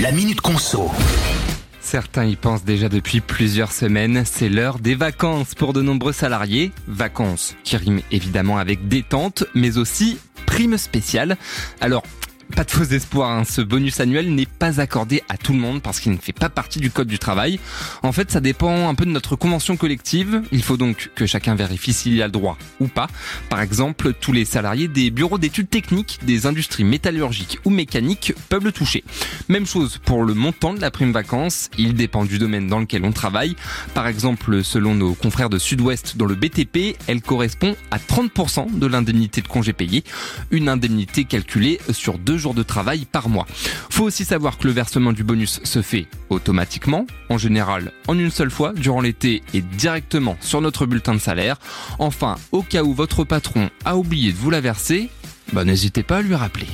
La Minute Conso. Certains y pensent déjà depuis plusieurs semaines, c'est l'heure des vacances pour de nombreux salariés. Vacances qui riment évidemment avec détente, mais aussi prime spéciale. Alors, pas de faux espoirs, hein. ce bonus annuel n'est pas accordé à tout le monde parce qu'il ne fait pas partie du code du travail. En fait, ça dépend un peu de notre convention collective. Il faut donc que chacun vérifie s'il y a le droit ou pas. Par exemple, tous les salariés des bureaux d'études techniques, des industries métallurgiques ou mécaniques peuvent le toucher. Même chose pour le montant de la prime vacances. Il dépend du domaine dans lequel on travaille. Par exemple, selon nos confrères de Sud-Ouest dans le BTP, elle correspond à 30% de l'indemnité de congé payé. Une indemnité calculée sur deux jours de travail par mois. Faut aussi savoir que le versement du bonus se fait automatiquement, en général en une seule fois durant l'été et directement sur notre bulletin de salaire. Enfin, au cas où votre patron a oublié de vous la verser, bah n'hésitez pas à lui rappeler.